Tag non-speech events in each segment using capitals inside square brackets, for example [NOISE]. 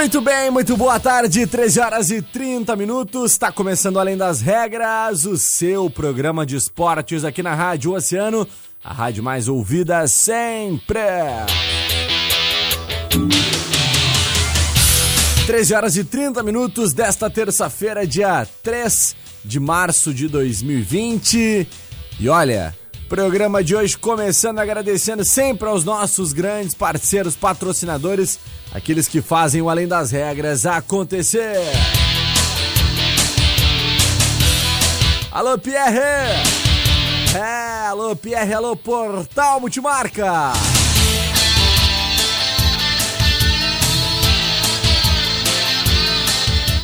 Muito bem, muito boa tarde, 13 horas e 30 minutos. Está começando Além das Regras, o seu programa de esportes aqui na Rádio Oceano, a rádio mais ouvida sempre. 13 horas e 30 minutos desta terça-feira, dia 3 de março de 2020. E olha, programa de hoje começando agradecendo sempre aos nossos grandes parceiros patrocinadores aqueles que fazem o Além das Regras acontecer. Alô, Pierre! É, alô, Pierre, alô, Portal Multimarca!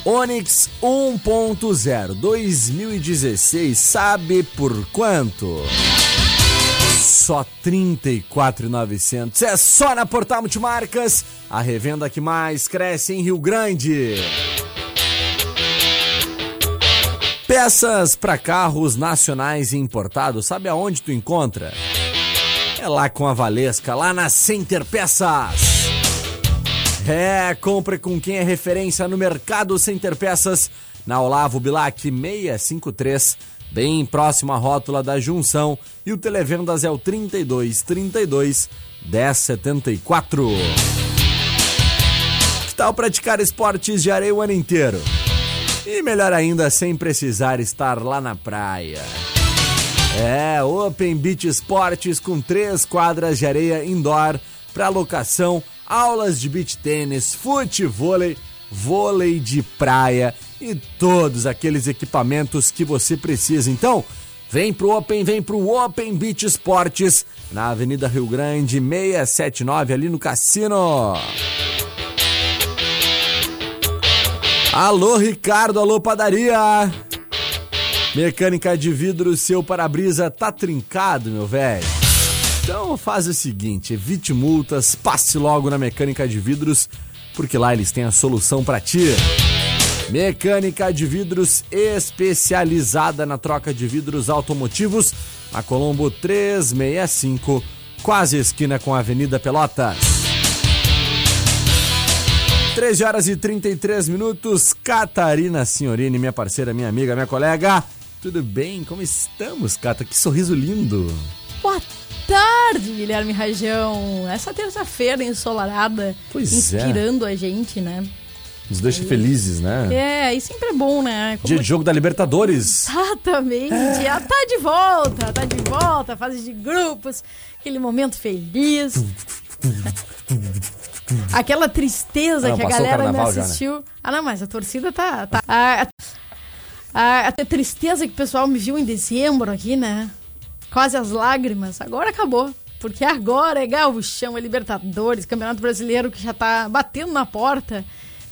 Onix 1.0 2016, sabe por quanto? Só R$ 34,900. É só na Portal Multimarcas, a revenda que mais cresce em Rio Grande. Peças para carros nacionais e importados, sabe aonde tu encontra? É lá com a Valesca, lá na Center Peças. É, compre com quem é referência no mercado Center Peças, na Olavo Bilac 653 bem próximo à rótula da junção, e o televendas é o 32 32 1074. Que tal praticar esportes de areia o ano inteiro? E melhor ainda, sem precisar estar lá na praia. É, Open Beach Esportes com três quadras de areia indoor para locação, aulas de beach tênis, futevôlei, vôlei de praia e todos aqueles equipamentos que você precisa. Então, vem pro Open, vem pro Open Beach Esportes, na Avenida Rio Grande, 679, ali no Cassino. Alô, Ricardo, alô, padaria. Mecânica de vidro, seu para-brisa tá trincado, meu velho. Então faz o seguinte, evite multas, passe logo na Mecânica de Vidros, porque lá eles têm a solução para ti. Mecânica de vidros especializada na troca de vidros automotivos, a Colombo 365, quase esquina com a Avenida Pelotas. 13 horas e 33 minutos. Catarina Senhorini, minha parceira, minha amiga, minha colega. Tudo bem? Como estamos, Cata? Que sorriso lindo. Boa tarde, Guilherme Rajão. Essa terça-feira ensolarada, pois é. inspirando é. a gente, né? Nos deixa felizes, né? É, e sempre é bom, né? Como Dia de jogo da Libertadores. Exatamente. É. Ah, tá de volta, tá de volta, fase de grupos, aquele momento feliz. Aquela tristeza ah, que a galera não assistiu. Já, né? Ah, não, mas a torcida tá. tá a, a, a, tristeza que o pessoal me viu em dezembro aqui, né? Quase as lágrimas. Agora acabou. Porque agora é Gauchão, é Libertadores, Campeonato Brasileiro que já tá batendo na porta.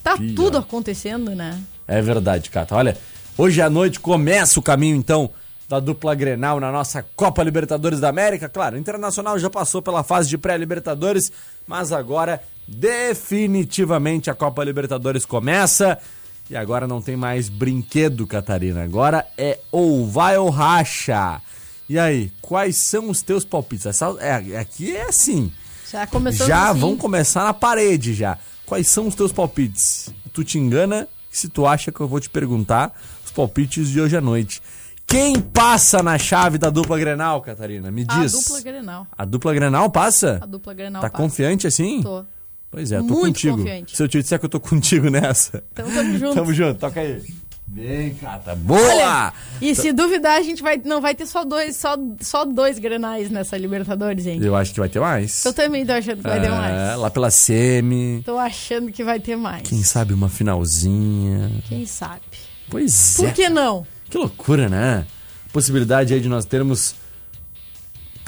Tá tudo acontecendo, né? É verdade, Cata. Olha, hoje à noite começa o caminho, então, da dupla Grenal na nossa Copa Libertadores da América. Claro, o Internacional já passou pela fase de pré-Libertadores, mas agora definitivamente a Copa Libertadores começa. E agora não tem mais brinquedo, Catarina. Agora é ou vai ou racha. E aí, quais são os teus palpites? Essa, é, aqui é assim. Já começou Já assim. vão começar na parede já. Quais são os teus palpites? Tu te engana se tu acha que eu vou te perguntar os palpites de hoje à noite. Quem passa na chave da dupla Grenal, Catarina? Me diz. A dupla Grenal. A dupla Grenal passa? A dupla Grenal Tá passa. confiante assim? Tô. Pois é, tô Muito contigo. confiante. Se eu te disser que eu tô contigo nessa. Então tamo junto. Tamo junto, toca aí. Vem, Cata. Boa! Olha, e se duvidar, a gente vai, não vai ter só dois, só, só dois grenais nessa Libertadores, hein? Eu acho que vai ter mais. Eu também tô achando que vai ter É, mais. lá pela semi. Tô achando que vai ter mais. Quem sabe uma finalzinha. Quem sabe? Pois Por é. que não? Que loucura, né? Possibilidade aí de nós termos.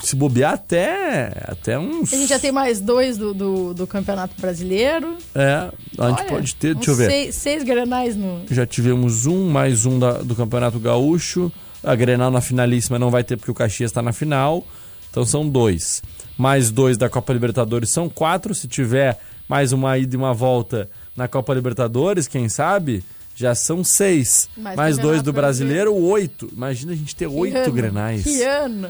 Se bobear até. Até uns. A gente já tem mais dois do, do, do Campeonato Brasileiro. É, a gente Olha, pode ter. Deixa eu ver. Seis, seis grenais no. Já tivemos um, mais um da- do Campeonato Gaúcho. A Grenal na finalíssima não vai ter porque o Caxias está na final. Então são dois. Mais dois da Copa Libertadores são quatro. Se tiver mais uma ida e uma volta na Copa Libertadores, quem sabe, já são seis. Mais Mais dois do Brasileiro, oito. Imagina a gente ter Que oito ano, Grenais. Que ano!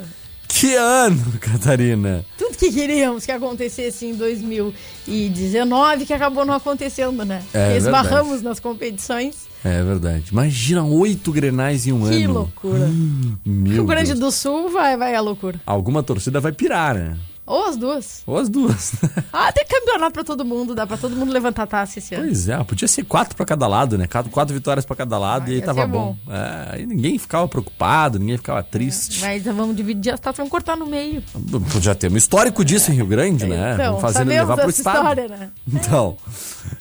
Que ano, [LAUGHS] Catarina! Tudo que queríamos que acontecesse em 2019, que acabou não acontecendo, né? É. Esbarramos nas competições. É verdade. Imagina oito Grenais em um Que ano. loucura. [GASPS] Meu Rio Grande Deus. do Sul vai, vai a loucura. Alguma torcida vai pirar, né? Ou as duas. Ou as duas. Ah, tem campeonato pra todo mundo, dá pra todo mundo levantar a taça esse ano. Pois é, podia ser quatro pra cada lado, né? Quatro, quatro vitórias pra cada lado Ah, e aí tava ser bom. É, aí ninguém ficava preocupado, ninguém ficava triste. Mas vamos dividir as taças, vamos cortar no meio. Já temos histórico disso em Rio Grande, né? Então, Vamos fazer levar pro dessa estado. história, né? [LAUGHS] Então,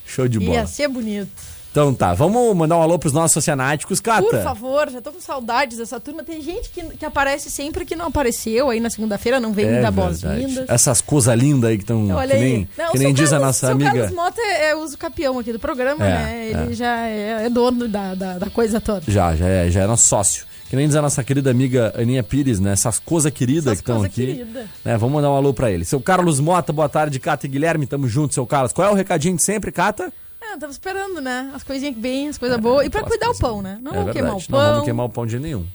show de bola. Ia ser bonito. Então tá, vamos mandar um alô pros nossos oceanáticos, Cata. Por favor, já tô com saudades dessa turma. Tem gente que, que aparece sempre que não apareceu aí na segunda-feira, não vem É dar boas-vindas. Essas coisas lindas aí que estão. Olha Que aí. nem, Não, que nem diz a Carlos- nossa seu amiga. Carlos Mota é, é uso capião aqui do programa, É, né? Ele já é, é dono da, da, da coisa toda. Já, já é, já é nosso sócio. Que nem diz a nossa querida amiga Aninha Pires, né? Essas coisas queridas que estão aqui. querida. Né? Vamos mandar um alô pra ele. Seu Carlos Mota, boa tarde, Cata e Guilherme. Tamo junto, seu Carlos. Qual é o recadinho de sempre, Cata? É, tava esperando, né? As coisinhas que vêm, as coisas boas. E pra aquelas cuidar o pão, né? Não é vamos queimar o pão. Não vamos queimar o pão de nenhum.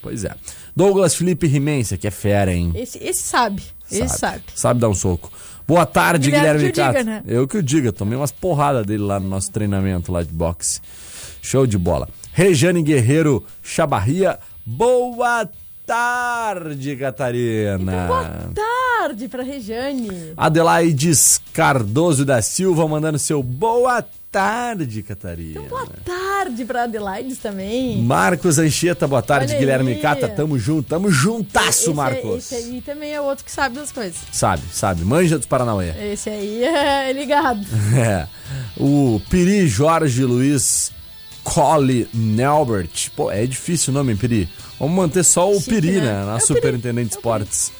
Pois é. Douglas Felipe Rimência, que é fera, hein? Esse, esse sabe. Esse sabe. Sabe dar um soco. Boa tarde, Guilherme Guilherme, diga, né? Eu que o diga. Tomei umas porradas dele lá no nosso treinamento lá de boxe. Show de bola. Rejane Guerreiro Chabarria. Boa tarde, Catarina. Então, boa tarde pra Rejane. Adelaides Cardoso da Silva mandando seu boa tarde, Catarina. Então, Boa tarde pra Adelaides também. Marcos Anchieta, boa tarde, Guilherme. Cata. Tamo junto, tamo juntasso, esse, Marcos. Esse aí também é outro que sabe das coisas. Sabe, sabe, manja dos Paranauê. Esse aí [LAUGHS] é ligado. [LAUGHS] É. O Piri Jorge Luiz Cole Nelbert. Pô, é difícil o nome, Piri? Vamos manter só o Chique, Piri, né? né? Na É Superintendente de é Esportes.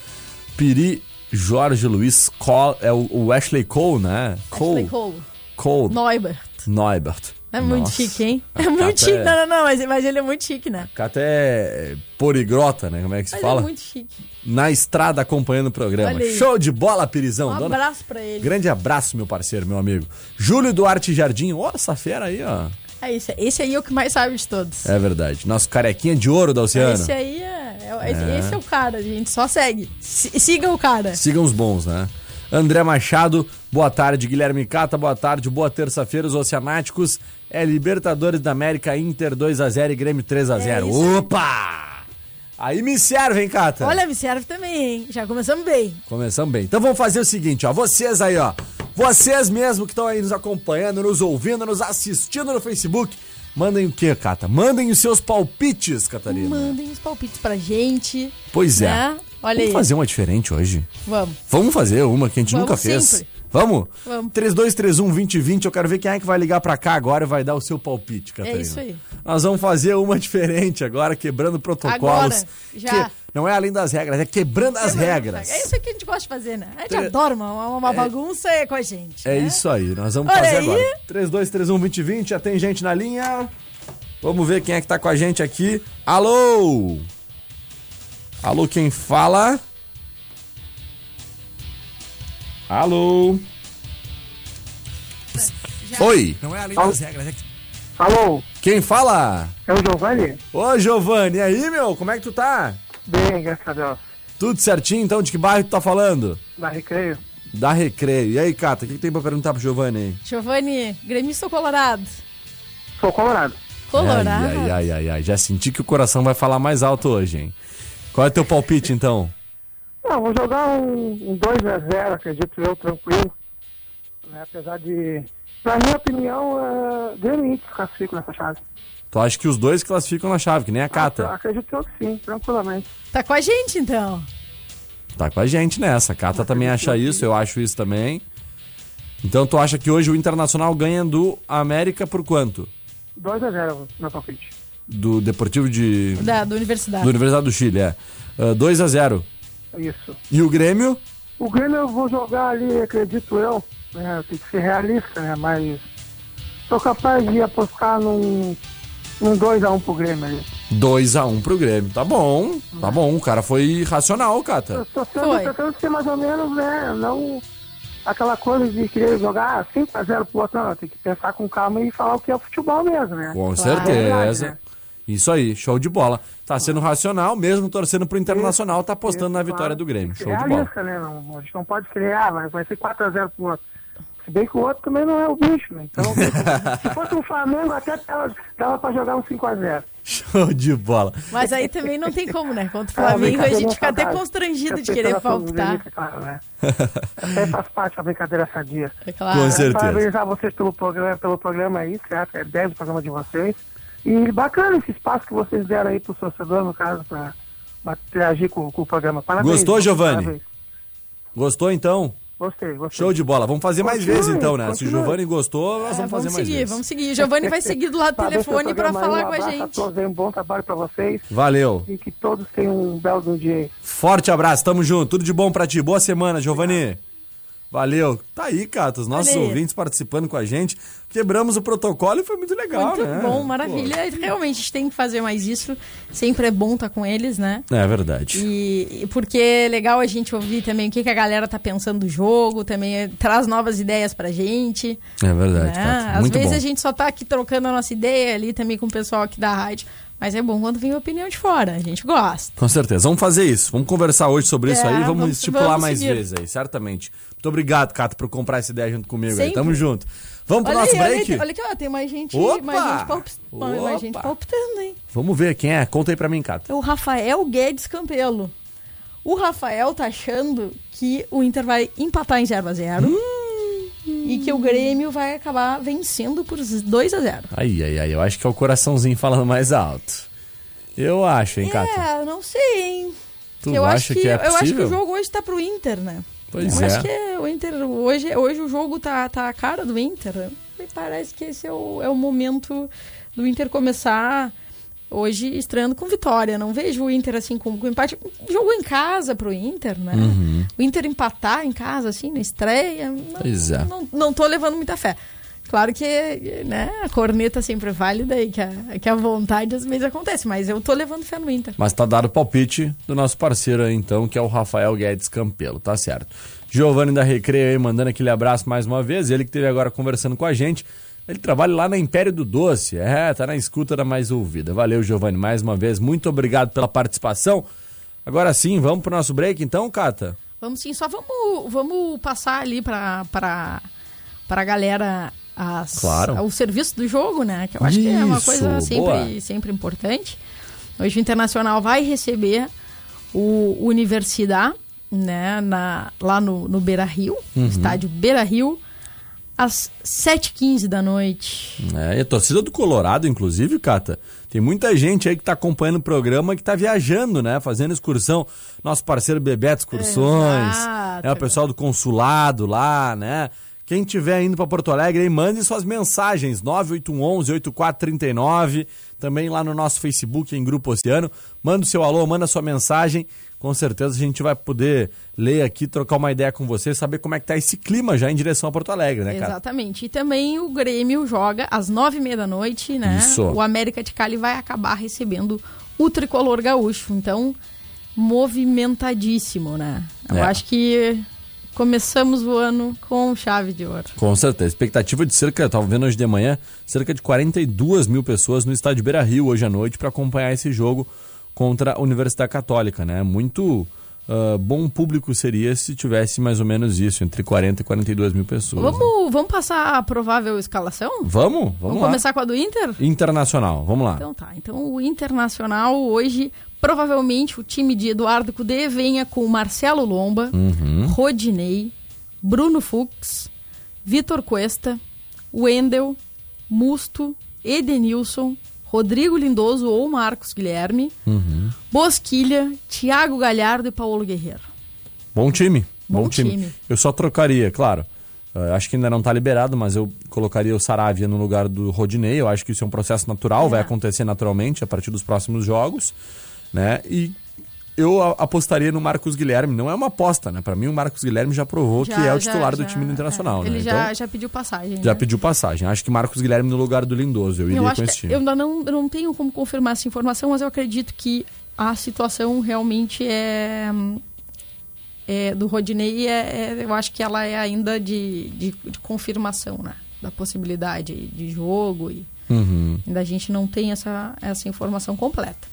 Piri Jorge Luiz Cole. É o, Ashley Cole, né? Ashley Cole. Cole. Neubert. Neubert. É muito Nossa. chique, hein? A É muito chique. é- Não, não, não, mas, mas ele é muito chique, né? Cata é poligrota, né? Como é que se Mas fala? é muito chique. Na estrada acompanhando o programa. Show de bola, Pirizão. Um Dona- abraço pra ele. Grande abraço, meu parceiro, meu amigo. Júlio Duarte Jardim. Ó, essa fera aí, ó. É esse, esse aí é o que mais sabe de todos. É verdade. Nosso carequinha de ouro da Oceano. Esse aí é, é- esse, esse é o cara, gente. Só segue. Si- siga o cara. Sigam os bons, né? André Machado, boa tarde. Guilherme Cata, boa tarde. Boa terça-feira, os Oceanáticos. É Libertadores da América, Inter 2x0 e Grêmio 3x0. É. Opa! Aí me serve, hein, Cata? Olha, me serve também, hein? Já começamos bem. Começamos bem. Então vamos fazer o seguinte, ó. Vocês aí, ó. Vocês mesmo que estão aí nos acompanhando, nos ouvindo, nos assistindo no Facebook. Mandem o quê, Cata? Mandem os seus palpites, Catarina. Mandem os palpites pra gente. Pois é. né? Olha Vamos aí. fazer uma diferente hoje? Vamos. Vamos fazer uma que a gente Vamos nunca fez. sempre. Vamos? Vamos. 3231-2020, eu quero ver quem é que vai ligar pra cá agora e vai dar o seu palpite, Catarina. É isso aí. Nós vamos fazer uma diferente agora, quebrando protocolos. Agora, já. Que não é além das regras, é quebrando as regras. É isso que a gente gosta de fazer, né? A gente Tre- adora uma, uma, uma bagunça é com a gente. É né? isso aí, nós vamos Olha fazer aí. agora. 3231-2020, já tem gente na linha. Vamos ver quem é que tá com a gente aqui. Alô? Alô, quem fala? Alô? Oi? Não é além das regras, é que... Alô? Quem fala? É o Giovanni? Ô, Giovanni, e aí, meu? Como é que tu tá? Bem, graças a Deus. Tudo certinho, então? De que bairro tu tá falando? Da Recreio. Da Recreio. E aí, Cata, o que, que, tem pra perguntar pro Giovanni aí? Giovanni, gremista ou colorado? Sou colorado. Colorado? Ai, ai, ai, ai, ai. Já senti que o coração vai falar mais alto hoje, hein? Qual é teu palpite, então? Não, vou jogar um, um 2x0, acredito eu, tranquilo. Né? Apesar de... Na minha opinião, uh, Grêmio Inter classifico nessa chave. Tu acha que os dois classificam na chave, que nem a Cata? Ah, acredito eu que sim, tranquilamente. Tá com a gente, então. Tá com a gente nessa. A Cata também acha isso, eu acho isso também. Então tu acha que hoje o Internacional ganha do América por quanto? 2x0, meu palpite. Do Deportivo de... Da, do Universidade. Do Universidade do Chile, é. Uh, 2x0. Isso. E o Grêmio? O Grêmio eu vou jogar ali, acredito eu. Né? Tem que ser realista, né? Mas sou capaz de apostar num, num 2x1 pro Grêmio ali. 2x1 pro Grêmio. Tá bom, tá bom. O cara foi racional, Cata. Eu tô sendo, tentando ser mais ou menos, né? Não aquela coisa de querer jogar 5x0 pro outro, não. Tem que pensar com calma e falar o que é o futebol mesmo, né? Com certeza. né? Isso aí, show de bola. Tá sendo racional, mesmo torcendo pro Internacional, tá apostando isso, na vitória do Grêmio. Show de bola. Né? Não, a gente não pode criar, mas vai ser 4x0 pro outro. Se bem que o outro também não é o bicho, né? Então, [LAUGHS] se fosse o Flamengo, até dava, dava pra jogar um 5x0. Show de bola. Mas aí também não tem como, né? Contra o [LAUGHS] Flamengo a gente fica até constrangido de querer palpitar. Claro, né? [LAUGHS] Até faz parte da brincadeira sadia. É claro. Com certeza. Parabenizar vocês pelo programa, pelo programa aí, certo? É 10 o programa de vocês. E bacana esse espaço que vocês deram aí pro torcedor, no caso, pra, pra interagir com, com, o programa. Parabéns. Gostou, Giovanni? Parabéns. Gostou, então? Gostei, gostei. Show de bola. Vamos fazer continue, mais vezes então, né? Continue. Se o Giovanni gostou, nós vamos, é, fazer vamos mais seguir, vezes. Vamos seguir, O Giovanni vai seguir do lado do [LAUGHS] telefone para falar um com a gente. A todos, um bom trabalho para vocês. Valeu. E que todos tenham um belo dia aí. Forte abraço, tamo junto. Tudo de bom para ti. Boa semana, Giovanni. Valeu. Tá aí, Cato, os nossos Valeu. ouvintes participando com a gente. Quebramos o protocolo e foi muito legal, muito né? bom, maravilha. Pô. Realmente a gente tem que fazer mais isso. Sempre é bom estar tá com eles, né? É verdade. E, porque é legal a gente ouvir também o que, que a galera tá pensando do jogo, também é, traz novas ideias pra gente. É verdade, né? Às vezes bom. a gente só tá aqui trocando a nossa ideia ali também com o pessoal aqui da rádio. Mas é bom quando vem a opinião de fora, a gente gosta. Com certeza. Vamos fazer isso. Vamos conversar hoje sobre é, isso aí. Vamos, vamos estipular vamos mais seguir. vezes aí, certamente. Muito obrigado, Cato, por comprar essa ideia junto comigo Sempre. aí. Tamo junto. Vamos pro olha nosso aí, break? Olha, olha aqui, ó, tem mais gente, Opa! mais gente, mais gente palpitando, hein? Vamos ver quem é. Conta aí pra mim, Cato. É o Rafael Guedes Campelo. O Rafael tá achando que o Inter vai empatar em 0 a 0 hum. E que o Grêmio vai acabar vencendo por 2 a 0 Ai, ai, ai. Eu acho que é o coraçãozinho falando mais alto. Eu acho, hein, Cato? É, não sei, hein? Tu eu acha acho que, que é Eu acho que possível? o jogo hoje tá pro Inter, né? Pois eu é. acho que o Inter, hoje, hoje o jogo tá, tá a cara do Inter. Me parece que esse é o, é o momento do Inter começar hoje estreando com vitória. Não vejo o Inter assim com, com empate. Jogo em casa pro Inter, né? Uhum. O Inter empatar em casa, assim, na estreia. Não, Pois é. não, não tô levando muita fé. Claro que né, a corneta sempre é válida e que a, que a vontade às vezes acontece, mas eu tô levando fé no Inter. Mas tá dado o palpite do nosso parceiro aí, então, que é o Rafael Guedes Campelo, tá certo. Giovanni da Recreio aí, mandando aquele abraço mais uma vez. Ele que esteve agora conversando com a gente. Ele trabalha lá na Império do Doce. É, tá na escuta da mais ouvida. Valeu, Giovanni, mais uma vez. Muito obrigado pela participação. Agora sim, vamos pro nosso break então, Cata? Vamos sim, só vamos, vamos passar ali pra, pra, pra galera as, Claro. o serviço do jogo, né? Que eu acho que é uma Isso, coisa boa. sempre, sempre importante. Hoje o Internacional vai receber o Universidade, né? Na, lá no, no Beira Rio, Uhum. estádio Beira Rio, às 7h15 da noite. É, e a torcida do Colorado, inclusive, Cata, tem muita gente aí que tá acompanhando o programa que tá viajando, né? Fazendo excursão. Nosso parceiro Bebeto Excursões, Exato. é o pessoal do consulado lá, né? Quem tiver indo para Porto Alegre, aí mande suas mensagens, 98111-8439, também lá no nosso Facebook, em Grupo Oceano. Manda o seu alô, manda a sua mensagem. Com certeza a gente vai poder ler aqui, trocar uma ideia com você, saber como é que tá esse clima já em direção a Porto Alegre, né, cara? Exatamente. E também o Grêmio joga às nove e meia da noite, né? Isso. O América de Cali vai acabar recebendo o tricolor gaúcho. Então, movimentadíssimo, né? Eu É. acho que começamos o ano com chave de ouro. Com certeza. Expectativa de cerca, estava vendo hoje de manhã, cerca de 42 mil pessoas no estádio Beira Rio hoje à noite para acompanhar esse jogo contra a Universidade Católica, né? Muito uh, bom público seria se tivesse mais ou menos isso, entre 40 e 42 mil pessoas. Vamos, né? vamos passar a provável escalação? Vamos, vamos, vamos lá. começar com a do Inter? Internacional, vamos lá. Então tá, então o Internacional hoje, provavelmente o time de Eduardo Cudê venha com Marcelo Lomba, uhum. Rodinei, Bruno Fux, Vitor Cuesta, Wendel, Musto, Edenilson, Rodrigo Lindoso ou Marcos Guilherme, uhum. Bosquilha, Thiago Galhardo e Paulo Guerreiro. Bom time. Bom, bom time. time. Eu só trocaria, claro. Uh, acho que ainda não está liberado, mas eu colocaria o Saravia no lugar do Rodinei. Eu acho que isso é um processo natural, é. vai acontecer naturalmente a partir dos próximos jogos. Né? E eu apostaria no Marcos Guilherme. Não é uma aposta, né? Para mim, o Marcos Guilherme já provou já, que é o titular já, do time internacional. É. Ele né? já, então, já pediu passagem. Já né? pediu passagem. Acho que Marcos Guilherme no lugar do Lindoso. Eu, eu iria com esse time. Eu ainda não, eu não tenho como confirmar essa informação, mas eu acredito que a situação realmente é. é do Rodinei, é, é, eu acho que ela é ainda de, de, de confirmação, né? Da possibilidade de jogo e. Uhum. Ainda a gente não tem essa, essa informação completa.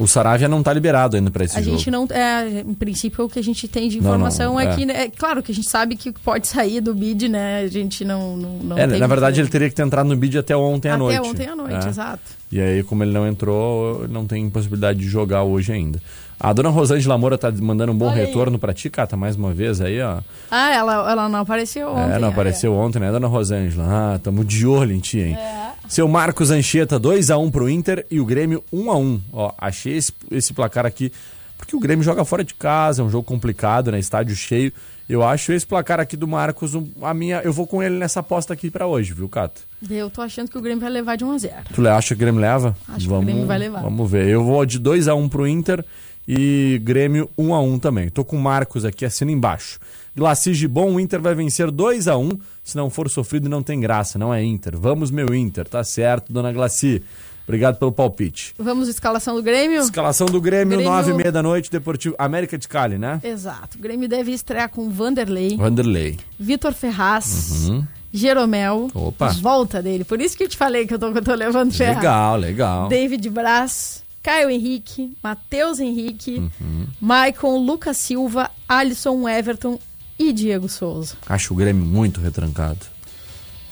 O Saravia não está liberado ainda para esse a jogo. A gente não. É, em princípio, o que a gente tem de informação não, não, é, é, que. É claro que a gente sabe que pode sair do bid, né? A gente não. não, não é, na verdade, que... ele teria que ter entrado no bid até ontem à até noite. Até ontem à noite, é. exato. E aí, como ele não entrou, não tem possibilidade de jogar hoje ainda. A dona Rosângela Moura tá mandando um bom retorno para ti, Cata, mais uma vez aí, ó. Ah, ela, ela não apareceu é, ontem. É, não apareceu ontem, né, dona Rosângela? Ah, tamo de olho em ti, hein? É. Seu Marcos Anchieta, 2x1 pro Inter e o Grêmio 1x1. Ó, achei esse, esse placar aqui, porque o Grêmio joga fora de casa, é um jogo complicado, né? Estádio cheio. Eu acho esse placar aqui do Marcos, a minha, eu vou com ele nessa aposta aqui para hoje, viu, Cato? Eu tô achando que o Grêmio vai levar de 1 a 0. Tu acha que o Grêmio leva? Acho vamos, que o Grêmio vai levar. Vamos ver. Eu vou de 2 a 1 pro Inter e Grêmio 1 a 1 também. Tô com o Marcos aqui assina embaixo. Glacis Gibon, o Inter vai vencer 2 a 1 Se não for sofrido, não tem graça, não é Inter. Vamos, meu Inter. Tá certo, dona Glaci. Obrigado pelo palpite. Vamos escalação do Grêmio? Escalação do Grêmio, Grêmio... 9 e meia da noite, Deportivo América de Cali, né? Exato. O Grêmio deve estrear com Vanderlei. Vanderlei. Vitor Ferraz. Uhum. Jeromel. Opa. Volta dele. Por isso que eu te falei que eu tô, eu tô levando Ferraz. Legal, legal. David Braz. Caio Henrique, Matheus Henrique, uhum. Maicon, Lucas Silva, Alisson, Everton e Diego Souza. Acho o Grêmio muito retrancado.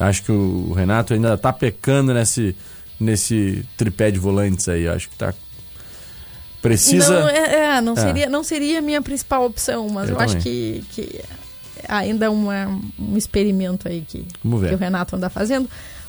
Acho que o Renato ainda tá pecando nesse, nesse tripé de volantes aí. Acho que tá. Precisa. Não, é, é não, é. Seria, não seria a minha principal opção, mas eu, eu acho que, que ainda é um experimento aí que, que o Renato anda fazendo.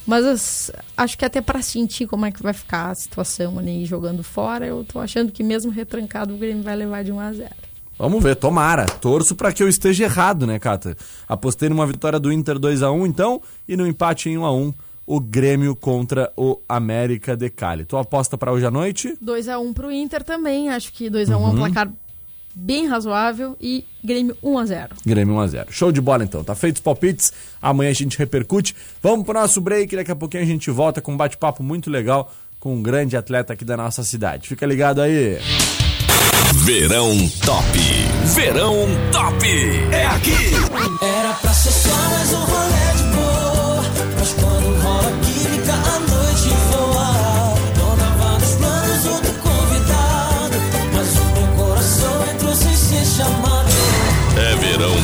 Mas acho que até para sentir como é que vai ficar a situação ali jogando fora, eu tô achando que mesmo retrancado o Grêmio vai levar de 1 a 0. Vamos ver, tomara. Torço para que eu esteja errado, né, Cata? Apostei numa vitória do Inter 2 a 1 então, e no empate em 1 a 1 o Grêmio contra o América de Cali. Tua aposta para hoje à noite? 2 a 1 pro Inter também, acho que 2 a 1 uhum. é um uhum. placar bem razoável e Grêmio 1 a 0. Grêmio 1 a 0. Show de bola então. Tá feito os palpites. Amanhã a gente repercute. Vamos pro nosso break, daqui a pouquinho a gente volta com um bate-papo muito legal com um grande atleta aqui da nossa cidade. Fica ligado aí. Verão Top. Verão Top. É aqui. Era pra ser só mais um rolê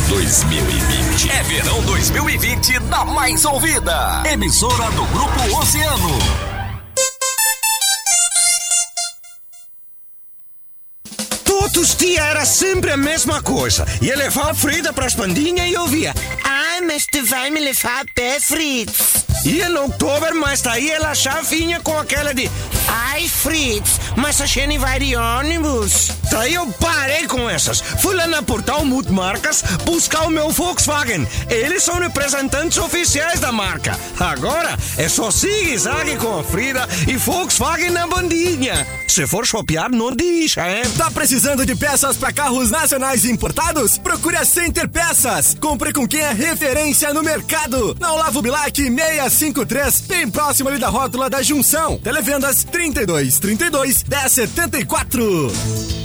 2020. É verão 2020 na mais ouvida. Emissora do Grupo Oceano. Todos dias era sempre a mesma coisa. Ia levar Frida para as pandinhas e ouvia. Mas tu vai me levar a pé, Fritz. Ia no outubro, mas daí ela já vinha com aquela de Ai, Fritz, mas a gente vai de ônibus. Daí eu parei com essas. Fui lá na Portal Multimarcas buscar o meu Volkswagen. Eles são representantes oficiais da marca. Agora é só zigue-zague com a Frida e Volkswagen na bandinha. Se for shopear, não deixa, hein? Tá precisando de peças para carros nacionais importados? Procure a Center Peças. Compre com quem é referência no mercado. Na Olavo Bilac 653, bem próximo ali da rótula da Junção. Televendas 32 32 1074.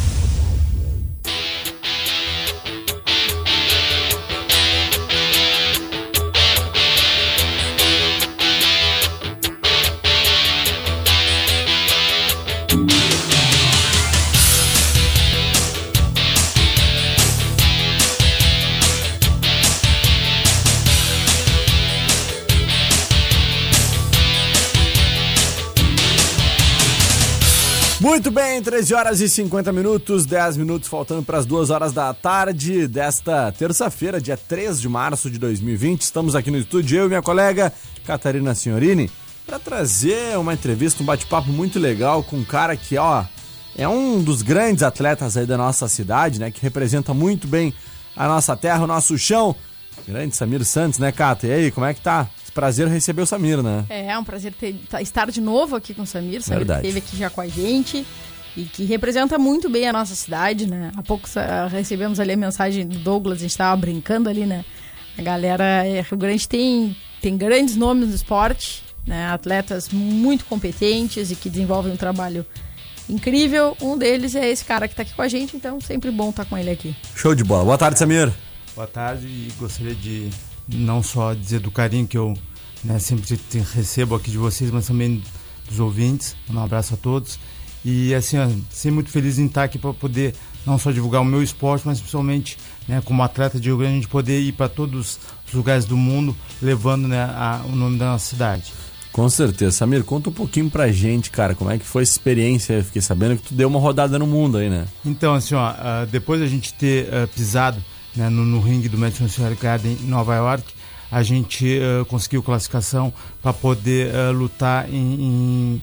Muito bem, 13 horas e 50 minutos, 10 minutos faltando para as 2 horas da tarde desta terça-feira, dia 3 de março de 2020. Estamos aqui no estúdio, eu e minha colega Catarina Signorini, para trazer uma entrevista, um bate-papo muito legal com um cara que, ó, é um dos grandes atletas aí da nossa cidade, né, que representa muito bem a nossa terra, o nosso chão. Grande Samir Santos, né, Cata? E aí, como é que tá? Prazer receber o Samir, né? É, é um prazer ter, tá, estar de novo aqui com o Samir. Samir Verdade. esteve aqui já com a gente e que representa muito bem a nossa cidade, né? Há pouco uh, recebemos ali a mensagem do Douglas, a gente estava brincando ali, né? A galera é, Rio Grande tem, tem grandes nomes no esporte, né? Atletas muito competentes e que desenvolvem um trabalho incrível. Um deles é esse cara que está aqui com a gente, então sempre bom estar tá com ele aqui. Show de bola. Boa tarde, Samir. Boa tarde e gostaria de não só dizer do carinho que eu né, sempre recebo aqui de vocês, mas também dos ouvintes. Um abraço a todos. E assim, ó, sempre muito feliz em estar aqui para poder não só divulgar o meu esporte, mas principalmente né, como atleta de Rio Grande, a gente poder ir para todos os lugares do mundo levando né, a, o nome da nossa cidade. Com certeza. Samir, conta um pouquinho pra gente, cara, como é que foi essa experiência? Eu fiquei sabendo que tu deu uma rodada no mundo aí, né? Então, assim, ó, uh, depois da gente ter uh, pisado né, no, no, ringue do Madison Square Garden em Nova York, a gente uh, conseguiu classificação para poder uh, lutar em, em,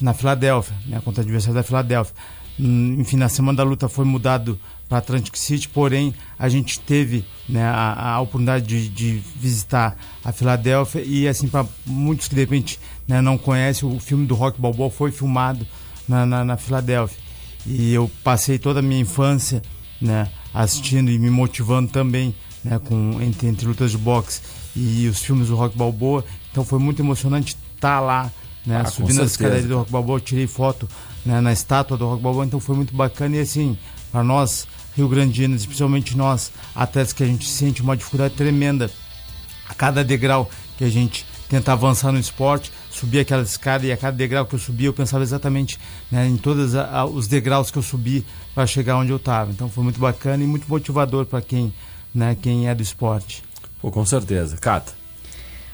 na Filadélfia, né, contra o adversário da Filadélfia. Hum, enfim, na semana da luta foi mudado para Atlantic City, porém a gente teve né, a, a, oportunidade de, de, visitar a Filadélfia e assim para muitos que de repente né, não conhecem o filme do Rock Balboa foi filmado na, na, na Filadélfia e eu passei toda a minha infância né, assistindo e me motivando também né, com, entre, entre lutas de boxe e os filmes do Rock Balboa. Então foi muito emocionante estar tá lá, né, ah, subindo as escadarias do Rock Balboa. tirei foto né, na estátua do Rock Balboa, então foi muito bacana. E assim, para nós, Rio Grandinos, especialmente nós, atletas que a gente sente uma dificuldade tremenda a cada degrau que a gente tenta avançar no esporte, subir aquela escada e a cada degrau que eu subi eu pensava exatamente né, em todos os degraus que eu subi para chegar onde eu estava. Então foi muito bacana e muito motivador para quem, né, quem é do esporte. Pô, com certeza. Cata.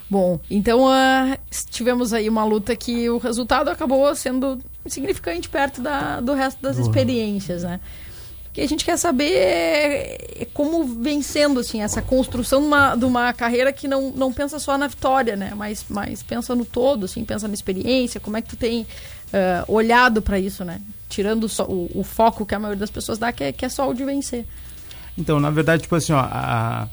Bom, então uh, tivemos aí uma luta que o resultado acabou sendo insignificante perto da, do resto das uhum. experiências, né? Que a gente quer saber é, é como vem sendo assim, essa construção de uma, de uma carreira que não, não pensa só na vitória, né? Mas, mas pensa no todo, assim, pensa na experiência, como é que tu tem uh, olhado para isso, né? Tirando só, o, o, foco que a maioria das pessoas dá, que é, que é só o de vencer. Então, na verdade, tipo assim, ó, a,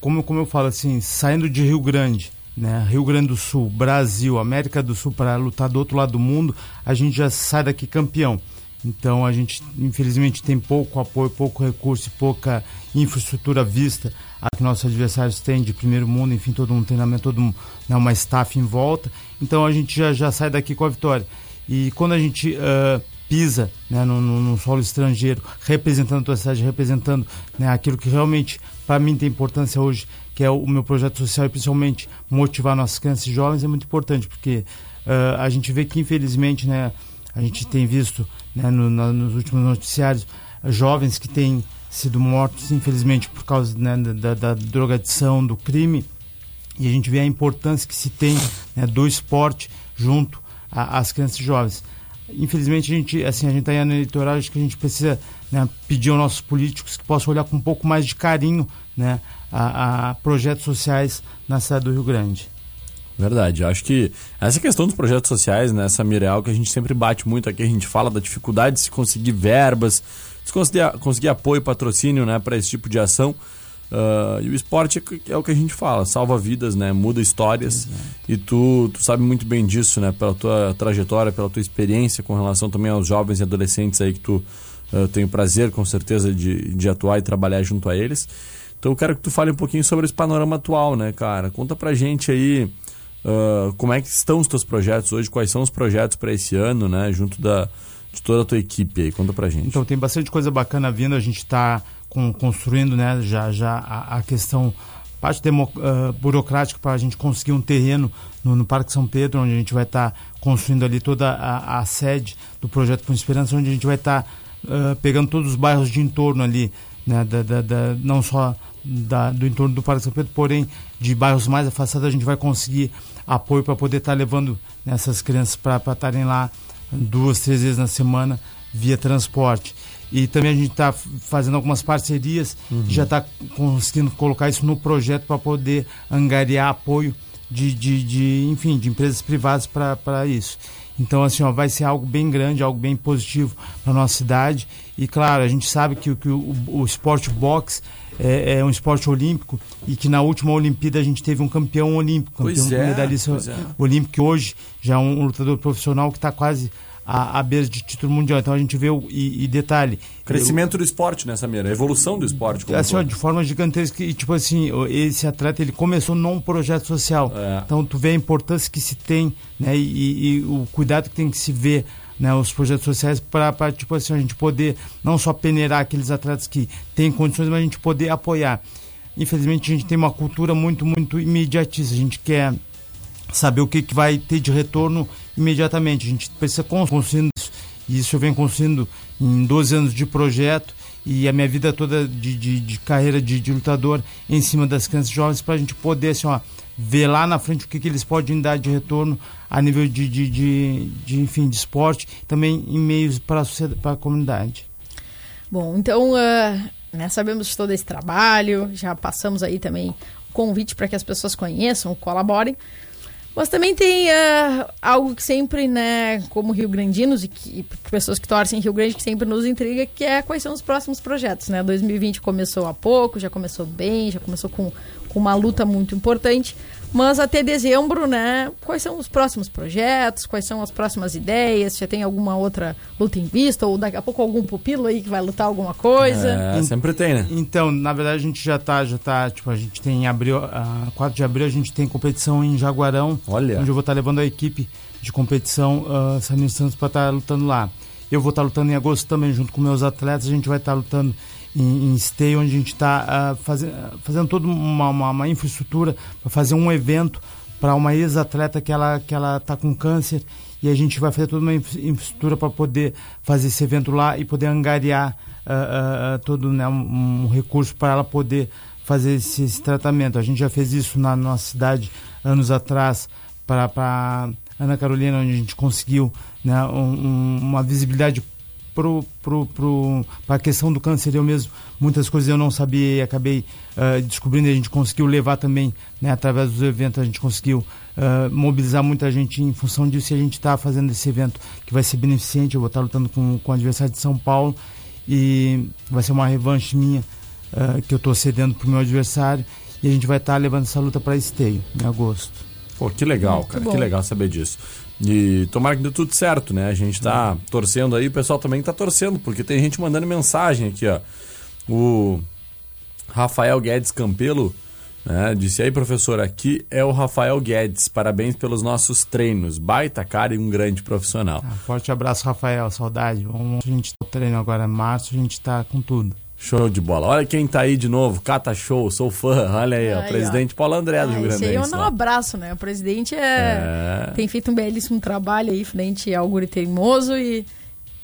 como, como eu falo assim, saindo de Rio Grande, né, Rio Grande do Sul, Brasil, América do Sul para lutar do outro lado do mundo, a gente já sai daqui campeão. Então a gente, infelizmente, tem pouco apoio, pouco recurso e pouca infraestrutura vista a que nossos adversários têm de primeiro mundo, enfim, todo um treinamento, todo um, né, uma staff em volta. Então a gente já, já sai daqui com a vitória. E quando a gente uh, pisa né, no, no, no, solo estrangeiro, representando a tua cidade, representando né, aquilo que realmente para mim tem importância hoje, que é o meu projeto social e principalmente motivar nossas crianças e jovens, é muito importante, porque uh, a gente vê que infelizmente né, a gente tem visto né, no, nos últimos noticiários jovens que têm sido mortos, infelizmente, por causa né, da, da, drogadição, do crime, e a gente vê a importância que se tem né, do esporte junto às crianças e jovens. Infelizmente a gente assim a gente está no eleitoral acho que a gente precisa né, pedir aos nossos políticos que possam olhar com um pouco mais de carinho né, a, a, projetos sociais na cidade do Rio Grande verdade acho que essa questão dos projetos sociais né essa mireal que a gente sempre bate muito aqui a gente fala da dificuldade de se conseguir verbas de conseguir, conseguir apoio patrocínio né para esse tipo de ação Uh, e o esporte é, é, o que a gente fala, salva vidas, né? Muda histórias. Exato. E tu, tu sabe muito bem disso, né? Pela tua trajetória, pela tua experiência com relação também aos jovens e adolescentes aí que tu uh, tem o prazer, com certeza, de, de atuar e trabalhar junto a eles. Então eu quero que tu fale um pouquinho sobre esse panorama atual, né, cara? Conta pra gente aí uh, como é que estão os teus projetos hoje, quais são os projetos para esse ano, né? Junto da, de toda a tua equipe aí. Conta pra gente. Então tem bastante coisa bacana vindo, a gente está construindo né, já, já a, a questão parte demo, uh, burocrática para a gente conseguir um terreno no, no, Parque São Pedro, onde a gente vai estar tá construindo ali toda a, a, sede do projeto Com Esperança, onde a gente vai estar tá, uh, pegando todos os bairros de entorno ali, né, da, da, da, não só do entorno do Parque São Pedro, porém de bairros mais afastados, a gente vai conseguir apoio para poder estar tá levando essas crianças para estarem lá duas, três vezes na semana via transporte. E também a gente está fazendo algumas parcerias, uhum. já está conseguindo colocar isso no projeto para poder angariar apoio de, de, de, enfim, de empresas privadas para isso. Então, assim, ó, vai ser algo bem grande, algo bem positivo para nossa cidade. E, claro, a gente sabe que, que o, o esporte boxe é, é, um esporte olímpico e que na última Olimpíada a gente teve um campeão olímpico, pois campeão é, medalhista é. olímpico, que hoje já é um lutador profissional que está quase à, à beira de título mundial. Então a gente vê o. E, e detalhe. Crescimento eu, do esporte nessa mira, a evolução do esporte. Como assim, ó, de forma gigantesca. E, tipo assim, esse atleta ele começou num projeto social. É. Então tu vê a importância que se tem, né? E, e o cuidado que tem que se ver. Né, os projetos sociais para tipo assim, a gente poder não só peneirar aqueles atletas que têm condições, mas a gente poder apoiar. Infelizmente a gente tem uma cultura muito, muito imediatista. A gente quer saber o que, que vai ter de retorno imediatamente. A gente precisa construindo isso. E isso eu venho construindo em 12 anos de projeto e a minha vida toda de, de, de carreira de, de, lutador em cima das crianças jovens para a gente poder assim, ó, ver lá na frente o que, que eles podem dar de retorno a nível de, de, de, de enfim, de esporte, também em meios para a sociedade, para a comunidade. Bom, então uh, né, sabemos de todo esse trabalho, já passamos aí também convite para que as pessoas conheçam, colaborem. Mas também tem uh, algo que sempre, né, como Rio Grandinos e que, pessoas que torcem Rio Grande, que sempre nos intriga, que é quais são os próximos projetos, né? 2020 começou há pouco, já começou bem, já começou com, com uma luta muito importante. Mas até dezembro, né? Quais são os próximos projetos? Quais são as próximas ideias? Já tem alguma outra luta em vista? Ou daqui a pouco algum pupilo aí que vai lutar alguma coisa? É, sempre tem, né? Então, na verdade, a gente já tá, já tá, tipo, a gente tem em abril, uh, 4 de abril, a gente tem competição em Jaguarão. Olha. Onde eu vou estar tá levando a equipe de competição uh, San Santos para estar tá lutando lá. Eu vou estar tá lutando em agosto também, junto com meus atletas. A gente vai estar tá lutando em, em Stay, onde a gente está uh, ah, faz, fazendo toda uma, uma, uma infraestrutura para fazer um evento para uma ex-atleta que ela que ela está com câncer e a gente vai fazer toda uma infraestrutura para poder fazer esse evento lá e poder angariar uh, uh, todo né, um, um recurso para ela poder fazer esse, esse, tratamento. A gente já fez isso na nossa cidade anos atrás para Ana Carolina, onde a gente conseguiu né, um, uma visibilidade para a questão do câncer eu mesmo muitas coisas eu não sabia e acabei uh, descobrindo e a gente conseguiu levar também né, através dos eventos a gente conseguiu uh, mobilizar muita gente em função disso e a gente está fazendo esse evento que vai ser beneficente. Eu vou estar tá lutando com, com o adversário de São Paulo e vai ser uma revanche minha uh, que eu estou cedendo para o meu adversário e a gente vai estar tá levando essa luta para esteio em agosto. Pô, que legal, cara, que legal saber disso. E tomara que dê tudo certo, né? A gente tá torcendo aí, o pessoal também tá torcendo, porque tem gente mandando mensagem aqui, ó. O Rafael Guedes Campelo É, disse aí, professor, aqui é o Rafael Guedes. Parabéns pelos nossos treinos. Baita cara e um grande profissional. Ah, forte abraço, Rafael. Saudade. Vamos, a gente tá treino agora, março, a gente tá com tudo. Show de bola. Olha quem tá aí de novo. Cata Show, sou fã. Olha aí, aí ó, presidente ó. Paulo André do ah, Rio Grande do Sul. eu não abraço, né? O presidente é... é... tem feito um belíssimo trabalho aí frente ao Guri Teimoso e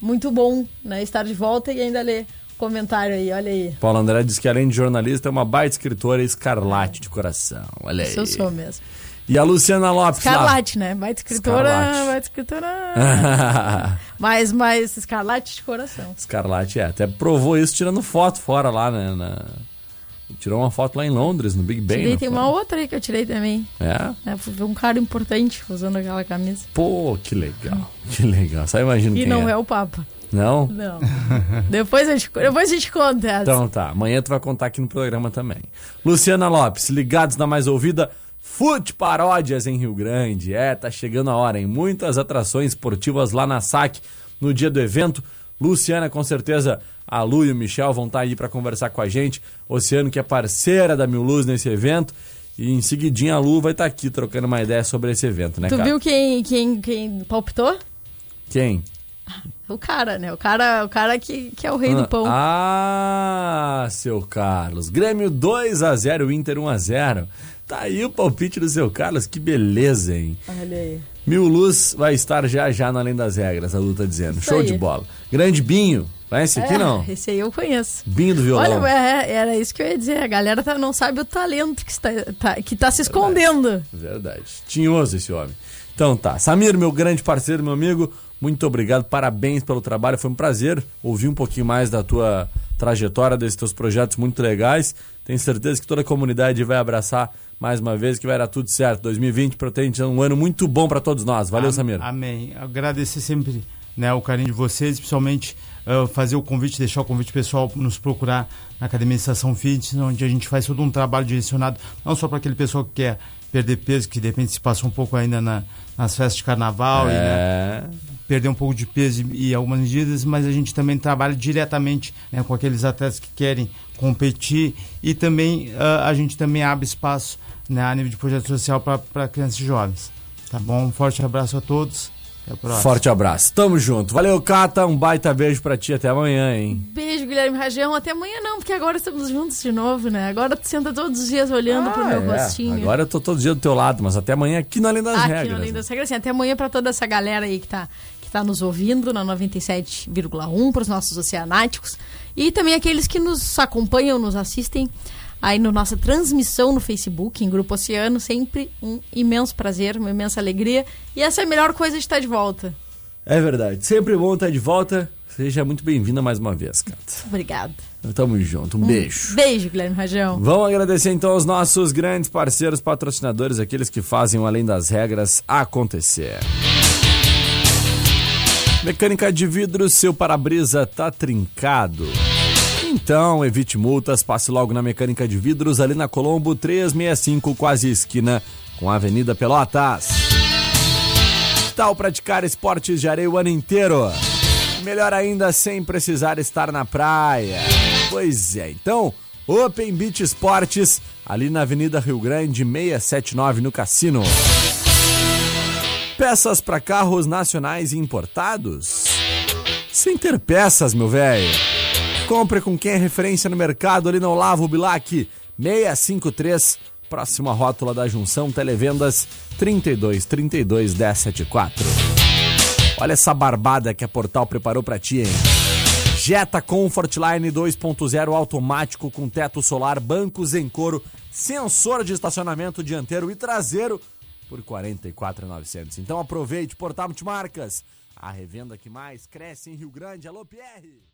muito bom né, estar de volta e ainda ler comentário aí, olha aí. Paulo André diz que além de jornalista é uma baita escritora escarlate de coração. Olha aí. Isso eu sou mesmo. E a Luciana Lopes Escarlate, lá. né? Baita escritora, Escarlate. baita escritora. [LAUGHS] mas, mas escarlate de coração. Escarlate, é. Até provou isso tirando foto fora lá, né? Na... Tirou uma foto lá em Londres, no Big Ben. Tirei, tem foi? uma outra aí que eu tirei também. É? é foi um cara importante usando aquela camisa. Pô, que legal. Que legal. Só imagina E quem não é. é o Papa. Não? Não. [LAUGHS] depois, a gente, depois a gente conta. Então tá, amanhã tu vai contar aqui no programa também. Luciana Lopes, ligados na mais ouvida, Fute Paródias em Rio Grande. É, tá chegando a hora, em muitas atrações esportivas lá na SAC no dia do evento. Luciana, com certeza, a Lu e o Michel vão estar tá aí para conversar com a gente. Oceano, que é parceira da Mil Luz nesse evento. E em seguidinha a Lu vai estar tá aqui trocando uma ideia sobre esse evento, né, tu cara? viu quem, quem, quem palpitou? Quem? O cara, né? O cara, o cara que, que é o rei ah, do pão. Ah, seu Carlos. Grêmio 2 a 0 Inter 1 a 0 Tá aí o palpite do seu Carlos, que beleza, hein? Olha aí. Mil Luz vai estar já já no Além das Regras, a luta dizendo. Isso Show aí. de bola. Grande Binho. Conhece esse aqui, é, não? Esse aí eu conheço. Binho do violão. Olha, é, era isso que eu ia dizer. A galera tá, não sabe o talento que está, tá, que tá se escondendo. Verdade. Verdade. Tinhoso esse homem. Então tá. Samir, meu grande parceiro, meu amigo, muito obrigado, parabéns pelo trabalho, foi um prazer ouvir um pouquinho mais da tua trajetória, desses teus projetos muito legais. Tenho certeza que toda a comunidade vai abraçar mais uma vez, que vai dar tudo certo. 2020 pretende um ano muito bom para todos nós. Valeu, Am Samir. Amém. Agradecer sempre né, o carinho de vocês, principalmente uh, fazer o convite, deixar o convite pessoal nos procurar na Academia de Estação Fitness, onde a gente faz todo um trabalho direcionado, não só para aquele pessoal que quer perder peso, que de repente se passa um pouco ainda na, nas festas de carnaval, é. e, né, perder um pouco de peso e, e, algumas medidas, mas a gente também trabalha diretamente né, com aqueles atletas que querem competir e também uh, a gente também abre espaço né, a nível de projeto social para crianças e jovens. Tá bom? Um forte abraço a todos. Forte abraço. Tamo junto. Valeu, Cata. Um baita beijo pra ti. Até amanhã, hein? Beijo, Guilherme Rajão. Até amanhã não, porque agora estamos juntos de novo, né? Agora tu senta todos os dias olhando ah, pro meu é. rostinho. Agora eu tô todo dia do teu lado, mas até amanhã aqui no Além das aqui Regras. Aqui no Além das Regras, sim. Até amanhã pra toda essa galera aí que tá, que tá nos ouvindo na 97,1, pros nossos oceanáticos. E também aqueles que nos acompanham, nos assistem aí na no nossa transmissão no Facebook, em Grupo Oceano. Sempre um imenso prazer, uma imensa alegria. E essa é a melhor coisa de estar de volta. É verdade. Sempre bom estar de volta. Seja muito bem-vinda mais uma vez, Cata. Obrigada. Tamo junto. Um, um beijo. Beijo, Guilherme Rajão. Vamos agradecer então aos nossos grandes parceiros patrocinadores, aqueles que fazem o Além das Regras acontecer. Mecânica de vidro, seu para-brisa tá trincado. Então, evite multas, passe logo na Mecânica de Vidros, ali na Colombo 365, quase esquina com a Avenida Pelotas. Tal praticar esportes de areia o ano inteiro. Melhor ainda, sem precisar estar na praia. Pois é, então, Open Beach Esportes, ali na Avenida Rio Grande, 679, no Cassino. Peças para carros nacionais importados? Sem ter peças, meu velho. Compre com quem é referência no mercado ali no Olavo Bilac 653, próxima rótula da junção Televendas 32 32 1074. Olha essa barbada que a Portal preparou para ti, hein? Jetta Comfortline 2.0 automático com teto solar, bancos em couro, sensor de estacionamento dianteiro e traseiro por 44,900. Então aproveite Portal Multimarcas, a revenda que mais cresce em Rio Grande. Alô Pierre!